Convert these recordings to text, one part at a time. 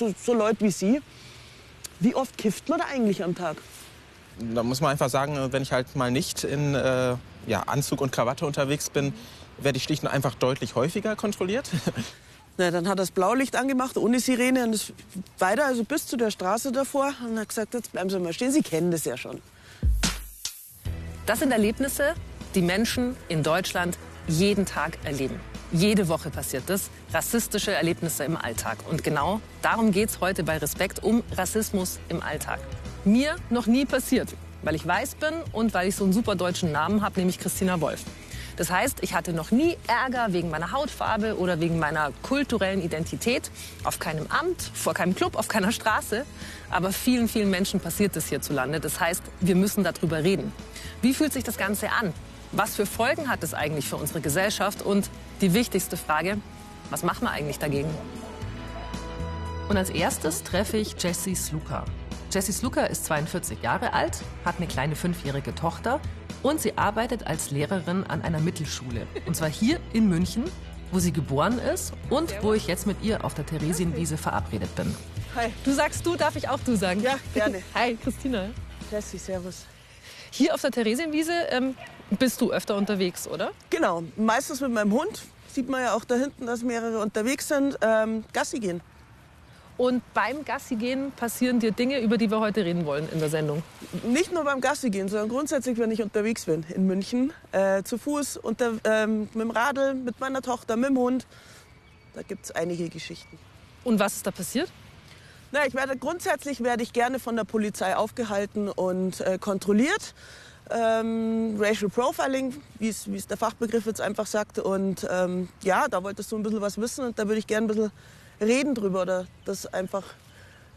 so, so Leute wie Sie. Wie oft kifft man da eigentlich am Tag? Da muss man einfach sagen, wenn ich halt mal nicht in äh, ja, Anzug und Krawatte unterwegs bin, werde ich schlicht und einfach deutlich häufiger kontrolliert. Na, dann hat er das Blaulicht angemacht, ohne Sirene, und ist weiter, also bis zu der Straße davor. Und hat gesagt, jetzt bleiben Sie mal stehen, Sie kennen das ja schon. Das sind Erlebnisse, die Menschen in Deutschland jeden Tag erleben. Jede Woche passiert das. Rassistische Erlebnisse im Alltag. Und genau darum geht es heute bei Respekt um Rassismus im Alltag. Mir noch nie passiert, weil ich weiß bin und weil ich so einen super deutschen Namen habe, nämlich Christina Wolf. Das heißt, ich hatte noch nie Ärger wegen meiner Hautfarbe oder wegen meiner kulturellen Identität. Auf keinem Amt, vor keinem Club, auf keiner Straße. Aber vielen, vielen Menschen passiert das hierzulande. Das heißt, wir müssen darüber reden. Wie fühlt sich das Ganze an? Was für Folgen hat es eigentlich für unsere Gesellschaft? Und die wichtigste Frage, was machen wir eigentlich dagegen? Und als erstes treffe ich Jessie Sluka. Jessie Sluka ist 42 Jahre alt, hat eine kleine fünfjährige Tochter und sie arbeitet als Lehrerin an einer Mittelschule. Und zwar hier in München, wo sie geboren ist und wo ich jetzt mit ihr auf der Theresienwiese verabredet bin. Hi. Du sagst du, darf ich auch du sagen? Ja, gerne. Hi, Christina. Jesse, servus. Hier auf der Theresienwiese ähm, bist du öfter unterwegs, oder? Genau, meistens mit meinem Hund. Sieht man ja auch da hinten, dass mehrere unterwegs sind. Ähm, Gassi gehen. Und beim Gassi gehen passieren dir Dinge, über die wir heute reden wollen in der Sendung. Nicht nur beim Gassi gehen, sondern grundsätzlich, wenn ich unterwegs bin in München. Äh, zu Fuß, unter, ähm, mit dem Radl, mit meiner Tochter, mit dem Hund. Da gibt es einige Geschichten. Und was ist da passiert? Na, ich werde, grundsätzlich werde ich gerne von der Polizei aufgehalten und äh, kontrolliert. Ähm, Racial Profiling, wie es der Fachbegriff jetzt einfach sagt. Und ähm, ja, da wolltest du ein bisschen was wissen und da würde ich gerne ein bisschen reden drüber oder das einfach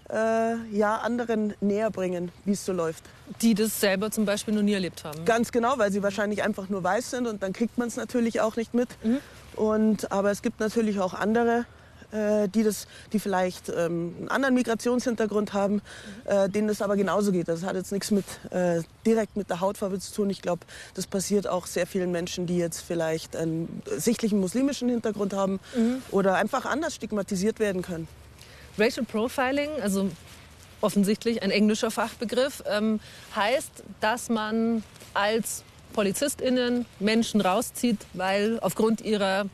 äh, ja, anderen näher bringen, wie es so läuft. Die das selber zum Beispiel noch nie erlebt haben. Ganz genau, weil sie wahrscheinlich einfach nur weiß sind und dann kriegt man es natürlich auch nicht mit. Mhm. Und, aber es gibt natürlich auch andere, äh, die, das, die vielleicht ähm, einen anderen Migrationshintergrund haben, äh, denen das aber genauso geht. Das hat jetzt nichts mit, äh, direkt mit der Hautfarbe zu tun. Ich glaube, das passiert auch sehr vielen Menschen, die jetzt vielleicht einen sichtlichen muslimischen Hintergrund haben mhm. oder einfach anders stigmatisiert werden können. Racial Profiling, also offensichtlich ein englischer Fachbegriff, ähm, heißt, dass man als PolizistInnen Menschen rauszieht, weil aufgrund ihrer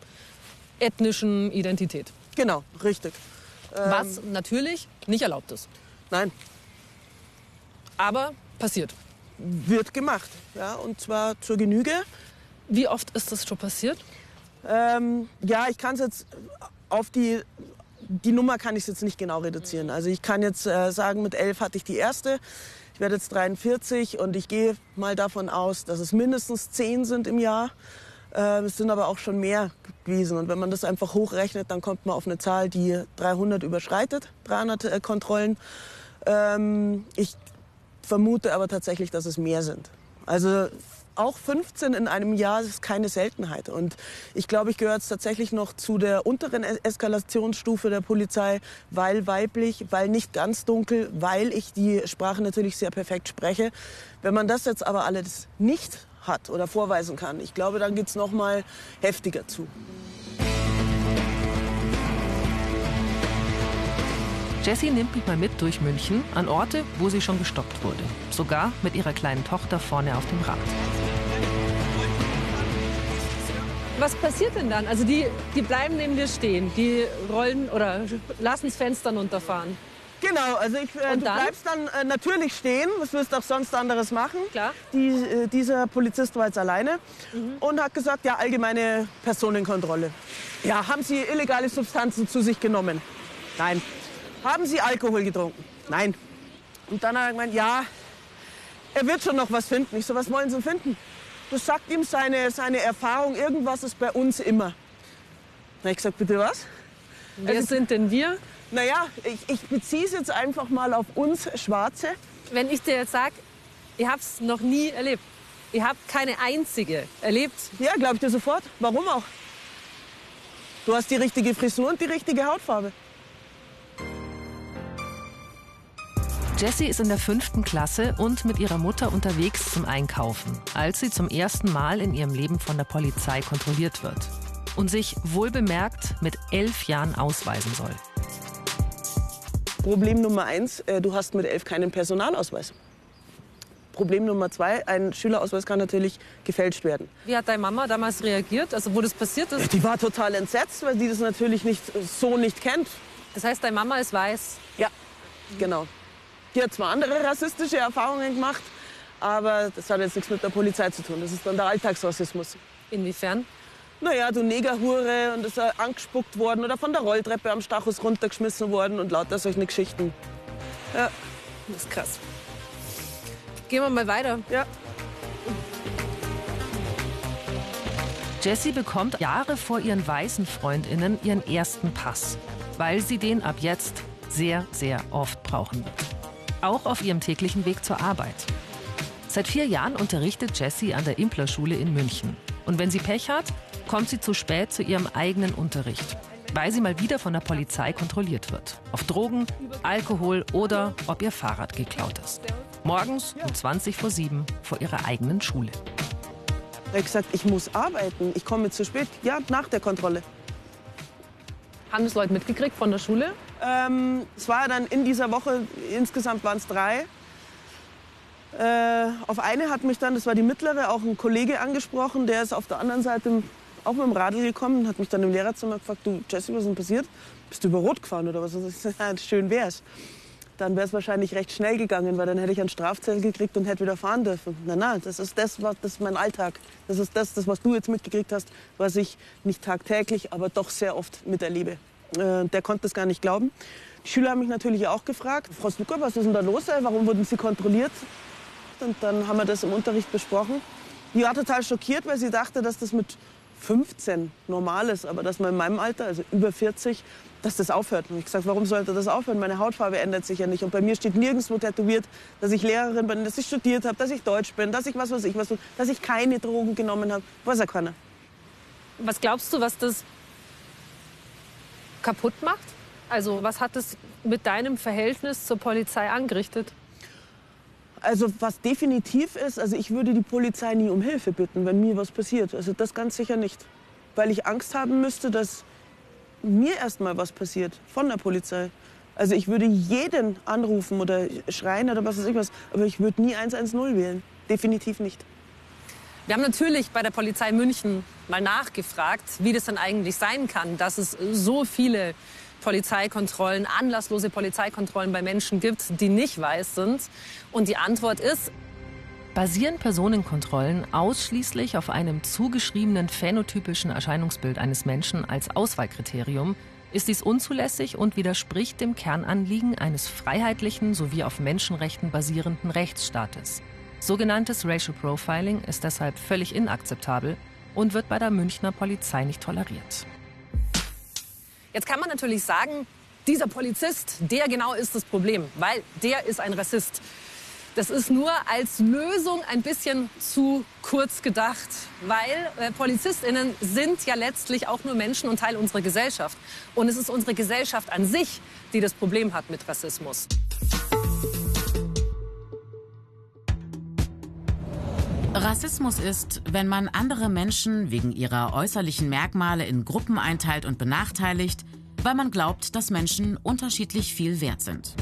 ethnischen Identität. Genau, richtig. Was ähm, natürlich nicht erlaubt ist. Nein. Aber passiert. Wird gemacht, ja, und zwar zur Genüge. Wie oft ist das schon passiert? Ähm, ja, ich kann es jetzt auf die, die Nummer kann ich jetzt nicht genau reduzieren. Also ich kann jetzt äh, sagen, mit elf hatte ich die erste. Ich werde jetzt 43 und ich gehe mal davon aus, dass es mindestens zehn sind im Jahr. Äh, es sind aber auch schon mehr gewesen. Und wenn man das einfach hochrechnet, dann kommt man auf eine Zahl, die 300 überschreitet, 300 äh, Kontrollen. Ähm, ich vermute aber tatsächlich, dass es mehr sind. Also auch 15 in einem Jahr ist keine Seltenheit. Und ich glaube, ich gehöre jetzt tatsächlich noch zu der unteren Eskalationsstufe der Polizei, weil weiblich, weil nicht ganz dunkel, weil ich die Sprache natürlich sehr perfekt spreche. Wenn man das jetzt aber alles nicht hat oder vorweisen kann. Ich glaube, dann geht es noch mal heftiger zu. Jessie nimmt mich mal mit durch München an Orte, wo sie schon gestoppt wurde. Sogar mit ihrer kleinen Tochter vorne auf dem Rad. Was passiert denn dann? Also die, die bleiben neben dir stehen, die rollen oder lassen das Fenster runterfahren. Genau, also ich, äh, du dann? bleibst dann äh, natürlich stehen. Was wirst du auch sonst anderes machen? Klar. Die, äh, dieser Polizist war jetzt alleine mhm. und hat gesagt, ja, allgemeine Personenkontrolle. Ja, haben Sie illegale Substanzen zu sich genommen? Nein. Haben Sie Alkohol getrunken? Nein. Und dann hat er gemeint, ja, er wird schon noch was finden. Ich so, was wollen Sie finden? Das sagt ihm seine, seine Erfahrung, irgendwas ist bei uns immer. Dann habe ich gesagt, bitte was? Wer also, sind denn wir? Naja, ich, ich beziehe es jetzt einfach mal auf uns Schwarze. Wenn ich dir jetzt sage, ihr habt es noch nie erlebt. Ihr habt keine einzige erlebt. Ja, glaube ich dir sofort. Warum auch? Du hast die richtige Frisur und die richtige Hautfarbe. Jessie ist in der fünften Klasse und mit ihrer Mutter unterwegs zum Einkaufen, als sie zum ersten Mal in ihrem Leben von der Polizei kontrolliert wird und sich wohlbemerkt mit elf Jahren ausweisen soll. Problem Nummer eins, äh, du hast mit elf keinen Personalausweis. Problem Nummer zwei, ein Schülerausweis kann natürlich gefälscht werden. Wie hat deine Mama damals reagiert, also wo das passiert ist? Die war total entsetzt, weil die das natürlich nicht, so nicht kennt. Das heißt, deine Mama ist weiß? Ja, genau. Die hat zwar andere rassistische Erfahrungen gemacht, aber das hat jetzt nichts mit der Polizei zu tun. Das ist dann der Alltagsrassismus. Inwiefern? Naja, du Negerhure und ist er angespuckt worden oder von der Rolltreppe am Stachus runtergeschmissen worden und lauter solche Geschichten. Ja. Das ist krass. Gehen wir mal weiter. Ja. Jessie bekommt Jahre vor ihren weißen Freundinnen ihren ersten Pass, weil sie den ab jetzt sehr, sehr oft brauchen wird. Auch auf ihrem täglichen Weg zur Arbeit. Seit vier Jahren unterrichtet Jessie an der Implerschule in München. Und wenn sie Pech hat, kommt sie zu spät zu ihrem eigenen Unterricht, weil sie mal wieder von der Polizei kontrolliert wird. Auf Drogen, Alkohol oder ob ihr Fahrrad geklaut ist. Morgens um 20 vor 7 vor ihrer eigenen Schule. Er hat gesagt, ich muss arbeiten, ich komme zu spät. Ja, nach der Kontrolle. Haben das Leute mitgekriegt von der Schule? Ähm, es war dann in dieser Woche, insgesamt waren es drei. Äh, auf eine hat mich dann, das war die mittlere, auch ein Kollege angesprochen. Der ist auf der anderen Seite auch mit dem Radl gekommen, hat mich dann im Lehrerzimmer gefragt, du Jesse, was ist denn passiert? Bist du über Rot gefahren oder was? Ja, schön wär's. Dann wäre es wahrscheinlich recht schnell gegangen, weil dann hätte ich einen Strafzettel gekriegt und hätte wieder fahren dürfen. Na, na, das ist das, was, das ist mein Alltag. Das ist das, das, was du jetzt mitgekriegt hast, was ich nicht tagtäglich, aber doch sehr oft miterlebe. Äh, der konnte das gar nicht glauben. Die Schüler haben mich natürlich auch gefragt, Frau Slucker, was ist denn da los? Warum wurden Sie kontrolliert? Und dann haben wir das im Unterricht besprochen. Die war total schockiert, weil sie dachte, dass das mit 15 normal ist, aber dass man in meinem Alter, also über 40, dass das aufhört. Und ich gesagt, warum sollte das aufhören? Meine Hautfarbe ändert sich ja nicht. Und bei mir steht nirgendwo tätowiert, dass ich Lehrerin bin, dass ich studiert habe, dass ich Deutsch bin, dass ich was weiß ich was, dass ich keine Drogen genommen habe. Weiß ja keiner. Was glaubst du, was das kaputt macht? Also was hat es mit deinem Verhältnis zur Polizei angerichtet? Also was definitiv ist, also ich würde die Polizei nie um Hilfe bitten, wenn mir was passiert. Also das ganz sicher nicht. Weil ich Angst haben müsste, dass mir erst mal was passiert von der Polizei. Also ich würde jeden anrufen oder schreien oder was weiß ich was, aber ich würde nie 110 wählen. Definitiv nicht. Wir haben natürlich bei der Polizei München mal nachgefragt, wie das denn eigentlich sein kann, dass es so viele Polizeikontrollen, anlasslose Polizeikontrollen bei Menschen gibt, die nicht weiß sind. Und die Antwort ist, Basieren Personenkontrollen ausschließlich auf einem zugeschriebenen phänotypischen Erscheinungsbild eines Menschen als Auswahlkriterium, ist dies unzulässig und widerspricht dem Kernanliegen eines freiheitlichen sowie auf Menschenrechten basierenden Rechtsstaates. Sogenanntes Racial Profiling ist deshalb völlig inakzeptabel und wird bei der Münchner Polizei nicht toleriert. Jetzt kann man natürlich sagen, dieser Polizist, der genau ist das Problem, weil der ist ein Rassist. Das ist nur als Lösung ein bisschen zu kurz gedacht, weil äh, Polizistinnen sind ja letztlich auch nur Menschen und Teil unserer Gesellschaft. Und es ist unsere Gesellschaft an sich, die das Problem hat mit Rassismus. Rassismus ist, wenn man andere Menschen wegen ihrer äußerlichen Merkmale in Gruppen einteilt und benachteiligt, weil man glaubt, dass Menschen unterschiedlich viel wert sind.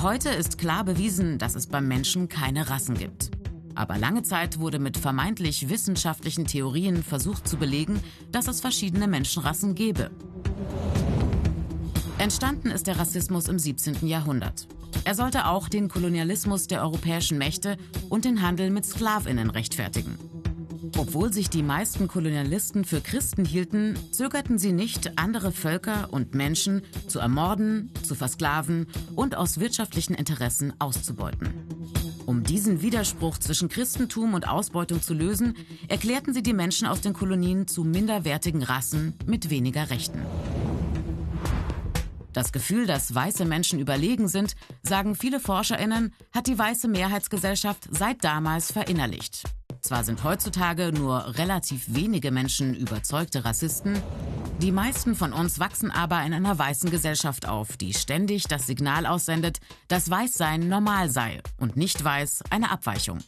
Heute ist klar bewiesen, dass es beim Menschen keine Rassen gibt. Aber lange Zeit wurde mit vermeintlich wissenschaftlichen Theorien versucht zu belegen, dass es verschiedene Menschenrassen gäbe. Entstanden ist der Rassismus im 17. Jahrhundert. Er sollte auch den Kolonialismus der europäischen Mächte und den Handel mit Sklavinnen rechtfertigen. Obwohl sich die meisten Kolonialisten für Christen hielten, zögerten sie nicht, andere Völker und Menschen zu ermorden, zu versklaven und aus wirtschaftlichen Interessen auszubeuten. Um diesen Widerspruch zwischen Christentum und Ausbeutung zu lösen, erklärten sie die Menschen aus den Kolonien zu minderwertigen Rassen mit weniger Rechten. Das Gefühl, dass weiße Menschen überlegen sind, sagen viele Forscherinnen, hat die weiße Mehrheitsgesellschaft seit damals verinnerlicht. Zwar sind heutzutage nur relativ wenige Menschen überzeugte Rassisten, die meisten von uns wachsen aber in einer weißen Gesellschaft auf, die ständig das Signal aussendet, dass Weißsein normal sei und nicht weiß eine Abweichung.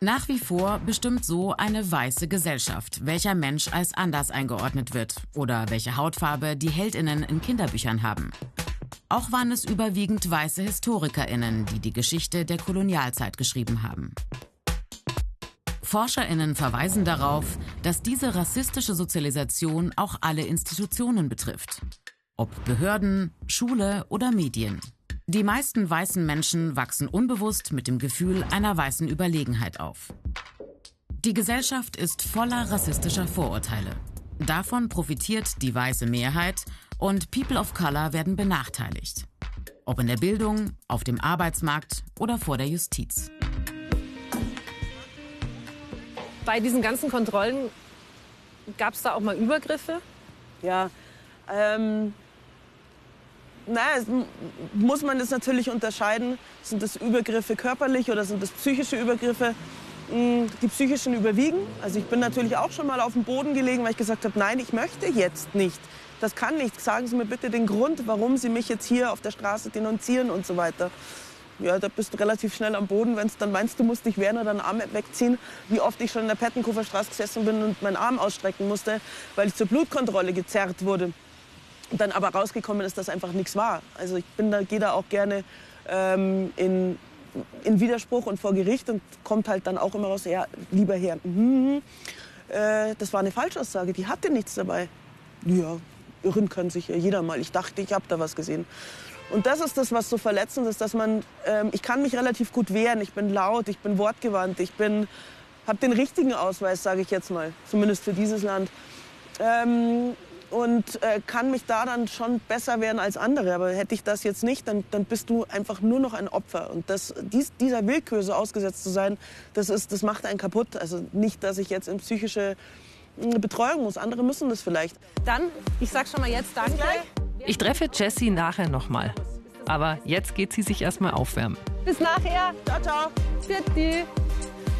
Nach wie vor bestimmt so eine weiße Gesellschaft, welcher Mensch als anders eingeordnet wird oder welche Hautfarbe die Heldinnen in Kinderbüchern haben. Auch waren es überwiegend weiße Historikerinnen, die die Geschichte der Kolonialzeit geschrieben haben. Forscherinnen verweisen darauf, dass diese rassistische Sozialisation auch alle Institutionen betrifft. Ob Behörden, Schule oder Medien. Die meisten weißen Menschen wachsen unbewusst mit dem Gefühl einer weißen Überlegenheit auf. Die Gesellschaft ist voller rassistischer Vorurteile. Davon profitiert die weiße Mehrheit und People of Color werden benachteiligt. Ob in der Bildung, auf dem Arbeitsmarkt oder vor der Justiz. Bei diesen ganzen Kontrollen gab es da auch mal Übergriffe? Ja, ähm, naja, muss man das natürlich unterscheiden. Sind das Übergriffe körperlich oder sind das psychische Übergriffe? Hm, die psychischen überwiegen. Also ich bin natürlich auch schon mal auf dem Boden gelegen, weil ich gesagt habe, nein, ich möchte jetzt nicht. Das kann nicht. Sagen Sie mir bitte den Grund, warum Sie mich jetzt hier auf der Straße denunzieren und so weiter. Ja, da bist du relativ schnell am Boden, wenn du dann meinst, du musst dich wehren oder einen Arm wegziehen. Wie oft ich schon in der Pettenkofer Straße gesessen bin und meinen Arm ausstrecken musste, weil ich zur Blutkontrolle gezerrt wurde. Dann aber rausgekommen ist, dass einfach nichts war. Also ich bin da, gehe da auch gerne ähm, in, in Widerspruch und vor Gericht und kommt halt dann auch immer raus, ja, lieber Herr, mm, äh, das war eine Falschaussage, die hatte nichts dabei. Ja, irren kann sich ja jeder mal. Ich dachte, ich habe da was gesehen. Und das ist das, was so verletzend ist, dass man, ähm, ich kann mich relativ gut wehren, ich bin laut, ich bin wortgewandt, ich bin, habe den richtigen Ausweis, sage ich jetzt mal, zumindest für dieses Land. Ähm, und äh, kann mich da dann schon besser werden als andere. Aber hätte ich das jetzt nicht, dann, dann bist du einfach nur noch ein Opfer. Und das, dies, dieser Willkür so ausgesetzt zu sein, das, ist, das macht einen kaputt. Also nicht, dass ich jetzt in psychische hm, Betreuung muss. Andere müssen das vielleicht. Dann, ich sag schon mal jetzt Danke. Ich treffe Jessie nachher nochmal. Aber jetzt geht sie sich erstmal aufwärmen. Bis nachher. Ciao, ciao. Bitte.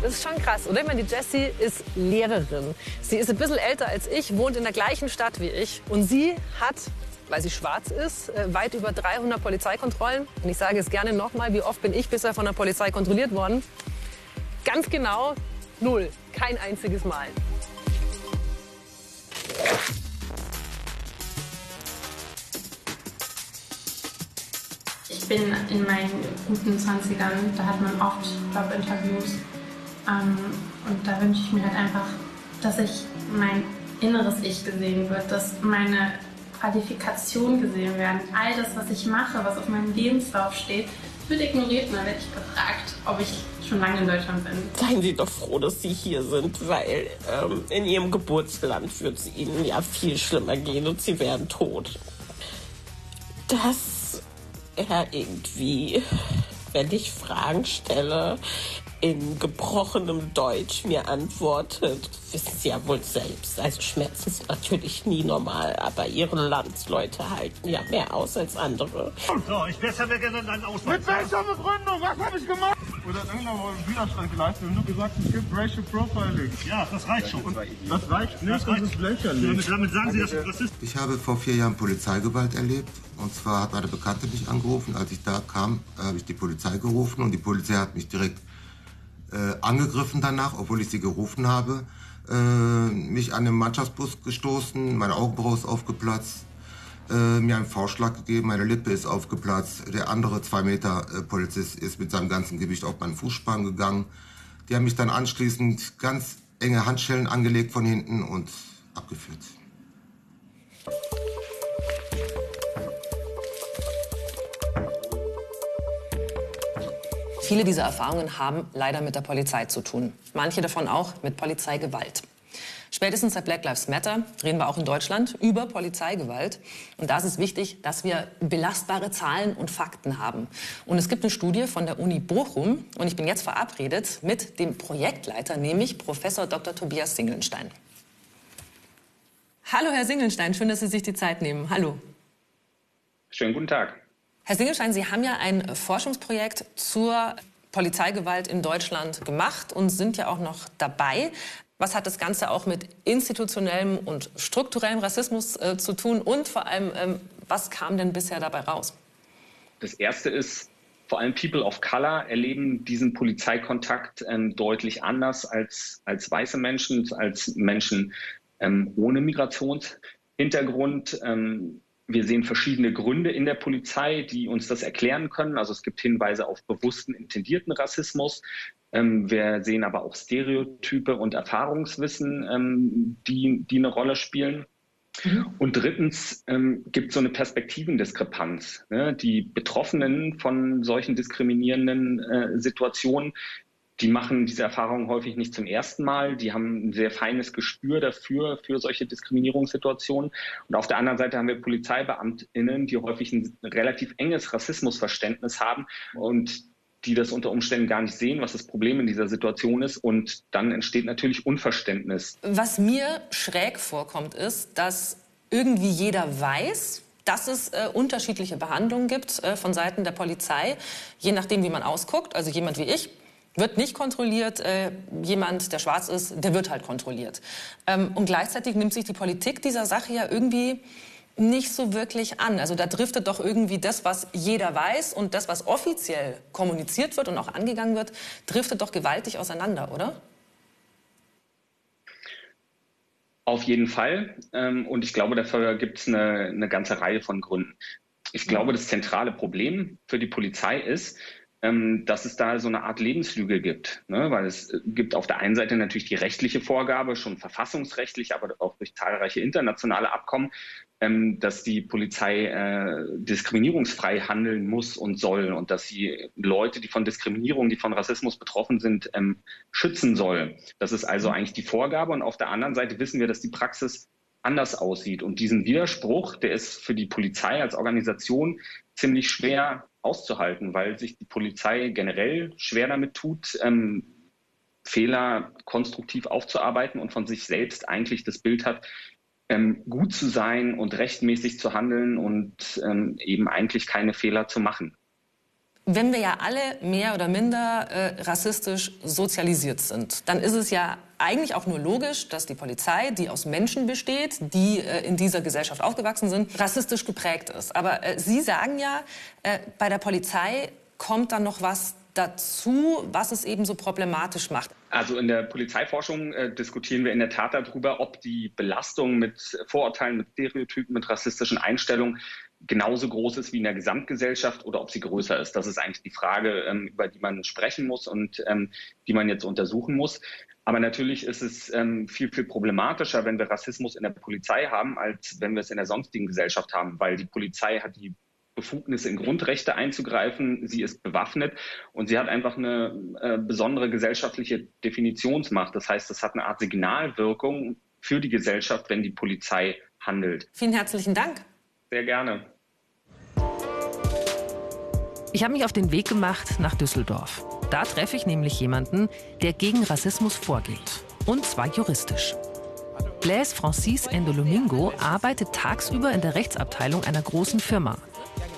Das ist schon krass, oder? Ich meine, die Jessie ist Lehrerin. Sie ist ein bisschen älter als ich, wohnt in der gleichen Stadt wie ich. Und sie hat, weil sie schwarz ist, äh, weit über 300 Polizeikontrollen. Und ich sage es gerne nochmal, wie oft bin ich bisher von der Polizei kontrolliert worden? Ganz genau null. Kein einziges Mal. Ich bin in meinen guten 20ern, da hat man oft Jobinterviews und da wünsche ich mir halt einfach, dass ich mein inneres Ich gesehen wird, dass meine Qualifikation gesehen werden. All das, was ich mache, was auf meinem Lebenslauf steht, wird ignoriert und dann werde ich gefragt, ob ich schon lange in Deutschland bin. Seien Sie doch froh, dass Sie hier sind, weil ähm, in Ihrem Geburtsland wird es Ihnen ja viel schlimmer gehen und Sie werden tot. Dass er irgendwie, wenn ich Fragen stelle, in gebrochenem Deutsch mir antwortet, wissen Sie ja wohl selbst. Also Schmerzen sind natürlich nie normal, aber Ihre Landsleute halten ja mehr aus als andere. So, ich besser wäre gerne deinen Ausweis. Mit welcher Begründung? Was habe ich gemacht? Oder irgendeiner Widerstand geleistet und nur gesagt, es gibt Racial Profiling. Ja, das reicht schon. Das reicht nicht, das, das ist lächerlich. Damit sagen Sie, dass es Rassist Ich habe vor vier Jahren Polizeigewalt erlebt. Und zwar hat meine Bekannte mich angerufen. Als ich da kam, habe ich die Polizei gerufen und die Polizei hat mich direkt äh, angegriffen danach, obwohl ich sie gerufen habe, äh, mich an den Mannschaftsbus gestoßen, meine Augenbraue ist aufgeplatzt, äh, mir einen Vorschlag gegeben, meine Lippe ist aufgeplatzt. Der andere zwei Meter äh, Polizist ist mit seinem ganzen Gewicht auf meinen Fußspann gegangen. Die haben mich dann anschließend ganz enge Handschellen angelegt von hinten und abgeführt. Viele dieser Erfahrungen haben leider mit der Polizei zu tun. Manche davon auch mit Polizeigewalt. Spätestens seit Black Lives Matter reden wir auch in Deutschland über Polizeigewalt. Und da ist es wichtig, dass wir belastbare Zahlen und Fakten haben. Und es gibt eine Studie von der Uni Bochum. Und ich bin jetzt verabredet mit dem Projektleiter, nämlich Professor Dr. Tobias Singelstein. Hallo, Herr Singelstein. Schön, dass Sie sich die Zeit nehmen. Hallo. Schönen guten Tag. Herr Singelstein, Sie haben ja ein Forschungsprojekt zur Polizeigewalt in Deutschland gemacht und sind ja auch noch dabei. Was hat das Ganze auch mit institutionellem und strukturellem Rassismus äh, zu tun? Und vor allem, ähm, was kam denn bisher dabei raus? Das Erste ist, vor allem People of Color erleben diesen Polizeikontakt ähm, deutlich anders als, als weiße Menschen, als Menschen ähm, ohne Migrationshintergrund. Ähm, Wir sehen verschiedene Gründe in der Polizei, die uns das erklären können. Also es gibt Hinweise auf bewussten, intendierten Rassismus. Ähm, wir sehen aber auch Stereotype und Erfahrungswissen, ähm, die, die eine Rolle spielen. Mhm. Und drittens ähm, gibt es so eine Perspektivendiskrepanz. Ne? Die Betroffenen von solchen diskriminierenden äh, Situationen, die machen diese Erfahrungen häufig nicht zum ersten Mal. Die haben ein sehr feines Gespür dafür, für solche Diskriminierungssituationen. Und auf der anderen Seite haben wir PolizeibeamtInnen, die häufig ein relativ enges Rassismusverständnis haben und die das unter Umständen gar nicht sehen, was das Problem in dieser Situation ist. Und dann entsteht natürlich Unverständnis. Was mir schräg vorkommt, ist, dass irgendwie jeder weiß, dass es äh, unterschiedliche Behandlungen gibt äh, von Seiten der Polizei, je nachdem, wie man ausguckt. Also jemand wie ich wird nicht kontrolliert, äh, jemand, der schwarz ist, der wird halt kontrolliert. Ähm, und gleichzeitig nimmt sich die Politik dieser Sache ja irgendwie nicht so wirklich an. Also da driftet doch irgendwie das, was jeder weiß und das, was offiziell kommuniziert wird und auch angegangen wird, driftet doch gewaltig auseinander, oder? Auf jeden Fall. Ähm, und ich glaube, dafür gibt es eine, eine ganze Reihe von Gründen. Ich glaube, das zentrale Problem für die Polizei ist, dass es da so eine Art Lebenslüge gibt. Ne? Weil es gibt auf der einen Seite natürlich die rechtliche Vorgabe, schon verfassungsrechtlich, aber auch durch zahlreiche internationale Abkommen, ähm, dass die Polizei äh, diskriminierungsfrei handeln muss und soll und dass sie Leute, die von Diskriminierung, die von Rassismus betroffen sind, ähm, schützen soll. Das ist also eigentlich die Vorgabe. Und auf der anderen Seite wissen wir, dass die Praxis anders aussieht. Und diesen Widerspruch, der ist für die Polizei als Organisation ziemlich schwer auszuhalten, weil sich die Polizei generell schwer damit tut, ähm, Fehler konstruktiv aufzuarbeiten und von sich selbst eigentlich das Bild hat, ähm, gut zu sein und rechtmäßig zu handeln und ähm, eben eigentlich keine Fehler zu machen wenn wir ja alle mehr oder minder äh, rassistisch sozialisiert sind, dann ist es ja eigentlich auch nur logisch, dass die Polizei, die aus Menschen besteht, die äh, in dieser Gesellschaft aufgewachsen sind, rassistisch geprägt ist. Aber äh, Sie sagen ja, äh, bei der Polizei kommt dann noch was dazu, was es eben so problematisch macht? Also in der Polizeiforschung äh, diskutieren wir in der Tat darüber, ob die Belastung mit Vorurteilen, mit Stereotypen, mit rassistischen Einstellungen genauso groß ist wie in der Gesamtgesellschaft oder ob sie größer ist. Das ist eigentlich die Frage, ähm, über die man sprechen muss und ähm, die man jetzt untersuchen muss. Aber natürlich ist es ähm, viel, viel problematischer, wenn wir Rassismus in der Polizei haben, als wenn wir es in der sonstigen Gesellschaft haben, weil die Polizei hat die Befugnisse in Grundrechte einzugreifen. Sie ist bewaffnet und sie hat einfach eine äh, besondere gesellschaftliche Definitionsmacht. Das heißt, es hat eine Art Signalwirkung für die Gesellschaft, wenn die Polizei handelt. Vielen herzlichen Dank. Sehr gerne. Ich habe mich auf den Weg gemacht nach Düsseldorf. Da treffe ich nämlich jemanden, der gegen Rassismus vorgeht. Und zwar juristisch. Blaise Francis Endolomingo arbeitet tagsüber in der Rechtsabteilung einer großen Firma.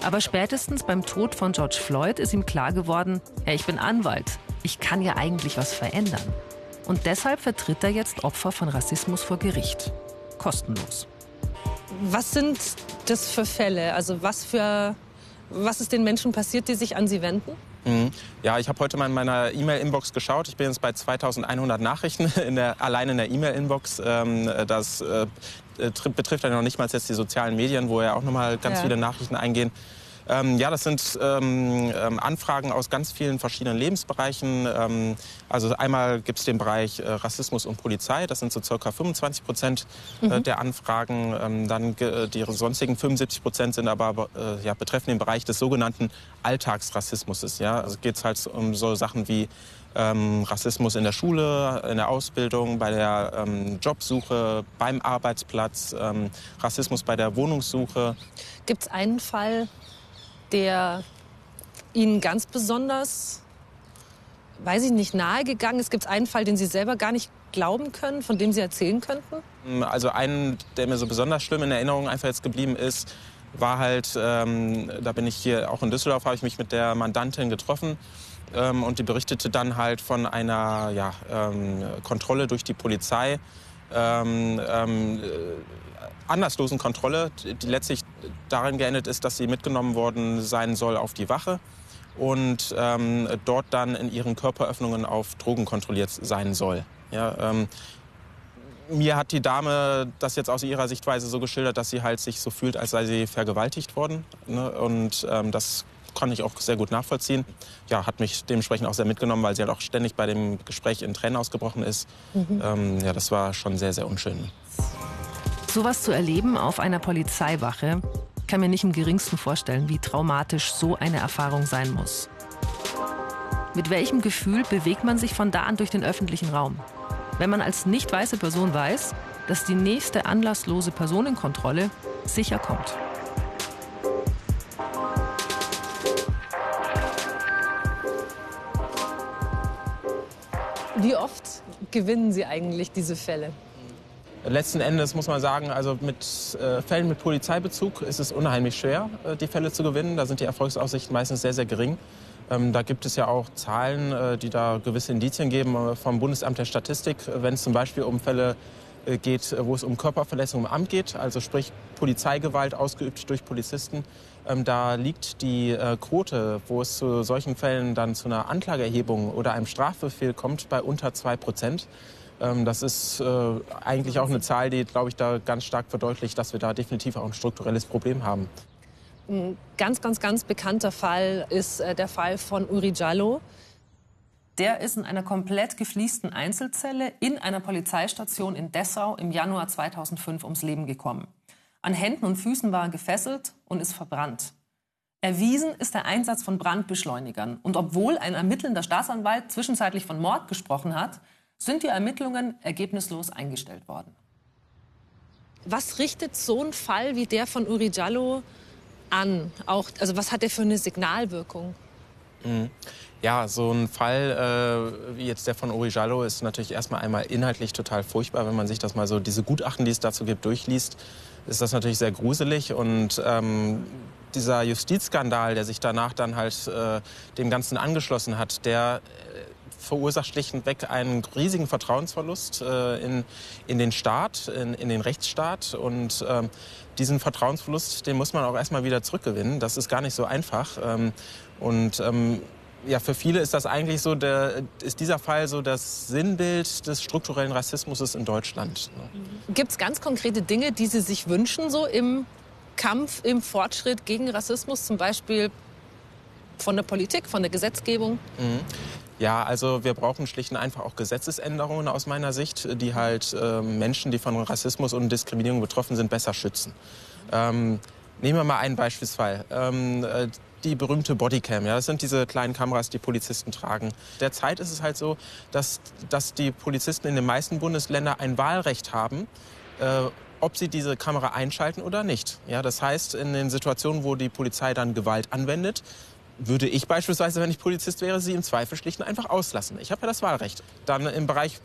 Aber spätestens beim Tod von George Floyd ist ihm klar geworden, ja, ich bin Anwalt. Ich kann ja eigentlich was verändern. Und deshalb vertritt er jetzt Opfer von Rassismus vor Gericht. Kostenlos. Was sind das für Fälle? Also was für was ist den Menschen passiert, die sich an Sie wenden? Mhm. Ja, ich habe heute mal in meiner E-Mail-Inbox geschaut. Ich bin jetzt bei 2100 Nachrichten in der, allein in der E-Mail-Inbox. Ähm, das äh, betrifft ja noch nicht mal jetzt die sozialen Medien, wo ja auch noch mal ganz ja. viele Nachrichten eingehen. Ähm, ja, das sind ähm, ähm, Anfragen aus ganz vielen verschiedenen Lebensbereichen. Ähm, also einmal gibt es den Bereich äh, Rassismus und Polizei, das sind so circa 25 Prozent äh, mhm. der Anfragen. Ähm, dann äh, die sonstigen 75 Prozent sind aber äh, ja, betreffen den Bereich des sogenannten Alltagsrassismus. Ja? Also geht es halt um so Sachen wie ähm, Rassismus in der Schule, in der Ausbildung, bei der ähm, Jobsuche, beim Arbeitsplatz, ähm, Rassismus bei der Wohnungssuche. Gibt es einen Fall, der Ihnen ganz besonders, weiß ich nicht, nahegegangen ist? Gibt es einen Fall, den Sie selber gar nicht glauben können, von dem Sie erzählen könnten? Mm, also einen, der mir so besonders schlimm in Erinnerung einfach jetzt geblieben ist, war halt, ähm, da bin ich hier auch in Düsseldorf, habe ich mich mit der Mandantin getroffen. Ähm, und die berichtete dann halt von einer ja, ähm, Kontrolle durch die Polizei. Ähm, ähm, anlasslosen Kontrolle, die letztlich darin geendet ist, dass sie mitgenommen worden sein soll auf die Wache und ähm, dort dann in ihren Körperöffnungen auf Drogen kontrolliert sein soll. Ja, ähm, mir hat die Dame das jetzt aus ihrer Sichtweise so geschildert, dass sie halt sich so fühlt, als sei sie vergewaltigt worden. Ne? Und ähm, das kann ich auch sehr gut nachvollziehen. Ja, hat mich dementsprechend auch sehr mitgenommen, weil sie halt auch ständig bei dem Gespräch in Tränen ausgebrochen ist. Mhm. Ähm, ja, das war schon sehr, sehr unschön. Sowas zu erleben auf einer Polizeiwache, kann mir nicht im geringsten vorstellen, wie traumatisch so eine Erfahrung sein muss. Mit welchem Gefühl bewegt man sich von da an durch den öffentlichen Raum? Wenn man als nicht weiße Person weiß, dass die nächste anlasslose Personenkontrolle sicher kommt. Wie oft gewinnen Sie eigentlich diese Fälle? Letzten Endes muss man sagen, also mit äh, Fällen mit Polizeibezug ist es unheimlich schwer, äh, die Fälle zu gewinnen. Da sind die Erfolgsaussichten meistens sehr, sehr gering. Ähm, da gibt es ja auch Zahlen, äh, die da gewisse Indizien geben äh, vom Bundesamt der Statistik, wenn es zum Beispiel um Fälle äh, geht, wo es um Körperverletzung im Amt geht, also sprich Polizeigewalt ausgeübt durch Polizisten. Ähm, da liegt die äh, Quote, wo es zu solchen Fällen dann zu einer Anklageerhebung oder einem Strafbefehl kommt, bei unter zwei Prozent. Ähm, das ist äh, eigentlich auch eine Zahl, die, glaube ich, da ganz stark verdeutlicht, dass wir da definitiv auch ein strukturelles Problem haben. Ein ganz, ganz, ganz bekannter Fall ist der Fall von Uri Jallo. Der ist in einer komplett gefließten Einzelzelle in einer Polizeistation in Dessau im Januar 2005 ums Leben gekommen. An Händen und Füßen war er gefesselt und ist verbrannt. Erwiesen ist der Einsatz von Brandbeschleunigern. Und obwohl ein ermittelnder Staatsanwalt zwischenzeitlich von Mord gesprochen hat, sind die Ermittlungen ergebnislos eingestellt worden. Was richtet so ein Fall wie der von Uri Jallo an? Auch, also was hat er für eine Signalwirkung? Mhm. Ja, so ein Fall äh, wie jetzt der von Uri Jallo ist natürlich erstmal einmal inhaltlich total furchtbar, wenn man sich das mal so, diese Gutachten, die es dazu gibt, durchliest, ist das natürlich sehr gruselig und ähm, dieser Justizskandal, der sich danach dann halt äh, dem Ganzen angeschlossen hat, der verursacht schlichtweg einen riesigen Vertrauensverlust äh, in, in den Staat, in, in den Rechtsstaat. Und ähm, diesen Vertrauensverlust, den muss man auch erstmal wieder zurückgewinnen. Das ist gar nicht so einfach. Ähm, und ähm, ja, für viele ist das eigentlich so, der, ist dieser Fall so das Sinnbild des strukturellen Rassismus in Deutschland. Gibt es ganz konkrete Dinge, die Sie sich wünschen, so im Kampf, im Fortschritt gegen Rassismus, zum Beispiel von der Politik, von der Gesetzgebung? Mhm. Ja, also wir brauchen schlicht und einfach auch Gesetzesänderungen aus meiner Sicht, die halt äh, Menschen, die von Rassismus und Diskriminierung betroffen sind, besser schützen. Ähm, nehmen wir mal einen Beispielsfall. Ähm, äh, die berühmte Bodycam. Ja, das sind diese kleinen Kameras, die Polizisten tragen. Derzeit ist es halt so, dass, dass die Polizisten in den meisten Bundesländern ein Wahlrecht haben. Äh, ob sie diese Kamera einschalten oder nicht. Ja, das heißt, in den Situationen, wo die Polizei dann Gewalt anwendet, würde ich beispielsweise, wenn ich Polizist wäre, sie im Zweifel schlicht und einfach auslassen. Ich habe ja das Wahlrecht. Dann im Bereich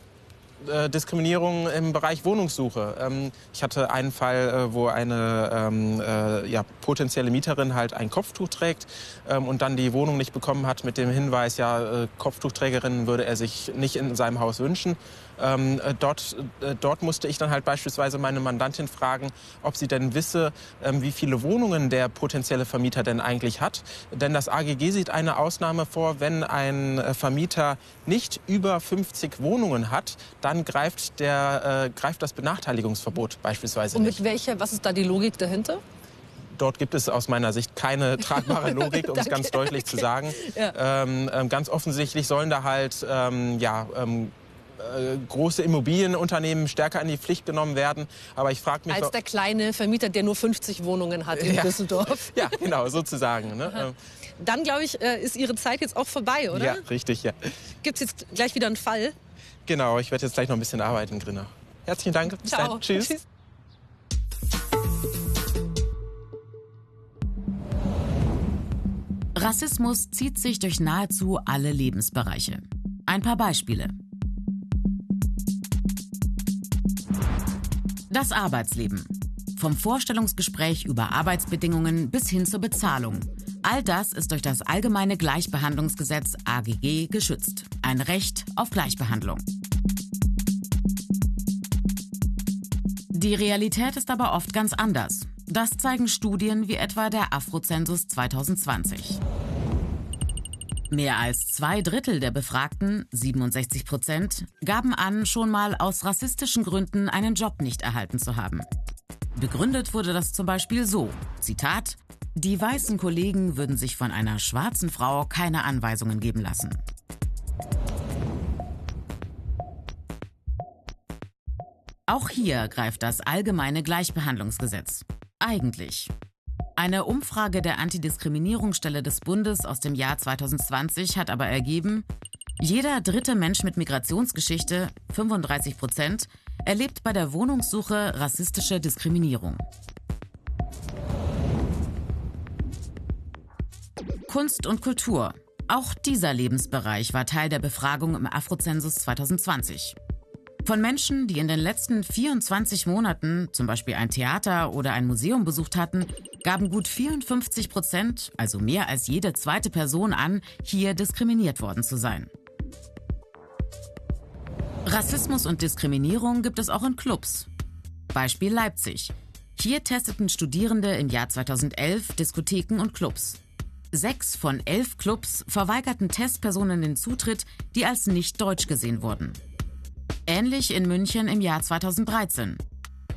äh, Diskriminierung im Bereich Wohnungssuche. Ähm, ich hatte einen Fall, äh, wo eine ähm, äh, ja, potenzielle Mieterin halt ein Kopftuch trägt ähm, und dann die Wohnung nicht bekommen hat mit dem Hinweis, ja, äh, Kopftuchträgerin würde er sich nicht in seinem Haus wünschen. Ähm, äh, dort, äh, dort musste ich dann halt beispielsweise meine Mandantin fragen, ob sie denn wisse, ähm, wie viele Wohnungen der potenzielle Vermieter denn eigentlich hat. Denn das AGG sieht eine Ausnahme vor, wenn ein Vermieter nicht über 50 Wohnungen hat, dann greift, der, äh, greift das Benachteiligungsverbot beispielsweise Und mit nicht. welcher, was ist da die Logik dahinter? dort gibt es aus meiner Sicht keine tragbare Logik, um es ganz deutlich zu sagen. Ja. Ähm, ähm, ganz offensichtlich sollen da halt ähm, ja, ähm, äh, große Immobilienunternehmen stärker in die Pflicht genommen werden. Aber ich frage mich als der kleine Vermieter, der nur 50 Wohnungen hat in ja. Düsseldorf. Ja, genau, sozusagen. Ne? Dann glaube ich, äh, ist Ihre Zeit jetzt auch vorbei, oder? Ja, richtig, ja. Gibt es jetzt gleich wieder einen Fall? Genau, ich werde jetzt gleich noch ein bisschen arbeiten, Grinner. Herzlichen Dank. Bis Ciao. Dann. Tschüss. Tschüss. Rassismus zieht sich durch nahezu alle Lebensbereiche. Ein paar Beispiele. Das Arbeitsleben. Vom Vorstellungsgespräch über Arbeitsbedingungen bis hin zur Bezahlung. All das ist durch das Allgemeine Gleichbehandlungsgesetz AGG geschützt. Ein Recht auf Gleichbehandlung. Die Realität ist aber oft ganz anders. Das zeigen Studien wie etwa der Afrozensus 2020. Mehr als zwei Drittel der Befragten, 67 Prozent, gaben an, schon mal aus rassistischen Gründen einen Job nicht erhalten zu haben. Begründet wurde das zum Beispiel so, Zitat, die weißen Kollegen würden sich von einer schwarzen Frau keine Anweisungen geben lassen. Auch hier greift das allgemeine Gleichbehandlungsgesetz. Eigentlich. Eine Umfrage der Antidiskriminierungsstelle des Bundes aus dem Jahr 2020 hat aber ergeben, jeder dritte Mensch mit Migrationsgeschichte, 35 Prozent, erlebt bei der Wohnungssuche rassistische Diskriminierung. Kunst und Kultur. Auch dieser Lebensbereich war Teil der Befragung im Afrozensus 2020. Von Menschen, die in den letzten 24 Monaten zum Beispiel ein Theater oder ein Museum besucht hatten, gaben gut 54 Prozent, also mehr als jede zweite Person an, hier diskriminiert worden zu sein. Rassismus und Diskriminierung gibt es auch in Clubs. Beispiel Leipzig. Hier testeten Studierende im Jahr 2011 Diskotheken und Clubs. Sechs von elf Clubs verweigerten Testpersonen den Zutritt, die als nicht deutsch gesehen wurden. Ähnlich in München im Jahr 2013.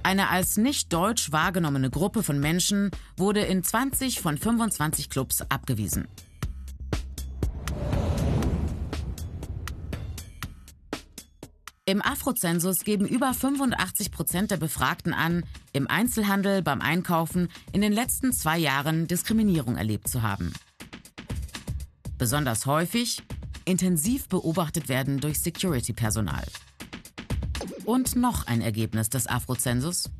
Eine als nicht deutsch wahrgenommene Gruppe von Menschen wurde in 20 von 25 Clubs abgewiesen. Im Afrozensus geben über 85 Prozent der Befragten an, im Einzelhandel beim Einkaufen in den letzten zwei Jahren Diskriminierung erlebt zu haben. Besonders häufig intensiv beobachtet werden durch Security-Personal. Und noch ein Ergebnis des Afrozensus.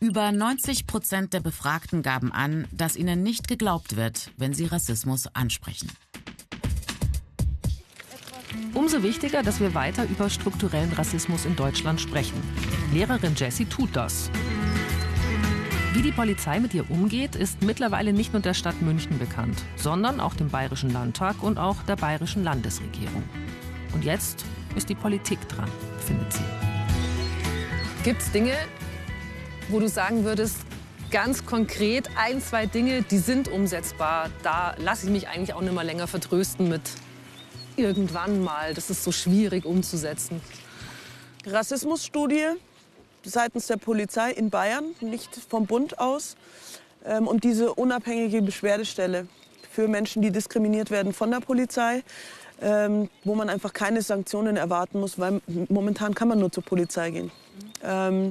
Über 90 Prozent der Befragten gaben an, dass ihnen nicht geglaubt wird, wenn sie Rassismus ansprechen. Umso wichtiger, dass wir weiter über strukturellen Rassismus in Deutschland sprechen. Lehrerin Jessie tut das. Wie die Polizei mit ihr umgeht, ist mittlerweile nicht nur der Stadt München bekannt, sondern auch dem Bayerischen Landtag und auch der Bayerischen Landesregierung. Und jetzt ist die Politik dran, findet sie. Gibt es Dinge, wo du sagen würdest, ganz konkret ein, zwei Dinge, die sind umsetzbar? Da lasse ich mich eigentlich auch nicht mehr länger vertrösten mit irgendwann mal. Das ist so schwierig umzusetzen. Rassismusstudie seitens der Polizei in Bayern, nicht vom Bund aus. Ähm, und diese unabhängige Beschwerdestelle für Menschen, die diskriminiert werden von der Polizei, ähm, wo man einfach keine Sanktionen erwarten muss, weil momentan kann man nur zur Polizei gehen. Ähm,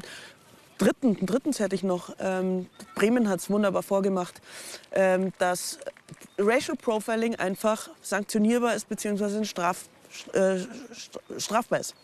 dritten, drittens hätte ich noch, ähm, Bremen hat es wunderbar vorgemacht, ähm, dass Racial Profiling einfach sanktionierbar ist bzw. Straf, äh, strafbar ist.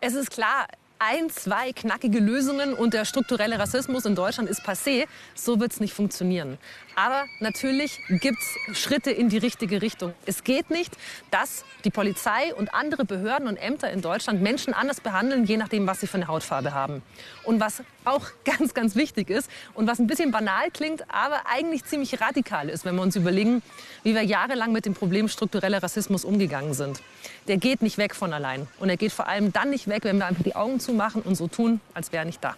Es ist klar, ein, zwei knackige Lösungen und der strukturelle Rassismus in Deutschland ist passé. So wird es nicht funktionieren. Aber natürlich gibt es Schritte in die richtige Richtung. Es geht nicht, dass die Polizei und andere Behörden und Ämter in Deutschland Menschen anders behandeln, je nachdem, was sie für eine Hautfarbe haben. Und was auch ganz, ganz wichtig ist und was ein bisschen banal klingt, aber eigentlich ziemlich radikal ist, wenn wir uns überlegen, wie wir jahrelang mit dem Problem struktureller Rassismus umgegangen sind. Der geht nicht weg von allein. Und er geht vor allem dann nicht weg, wenn wir einfach die Augen zumachen und so tun, als wäre er nicht da.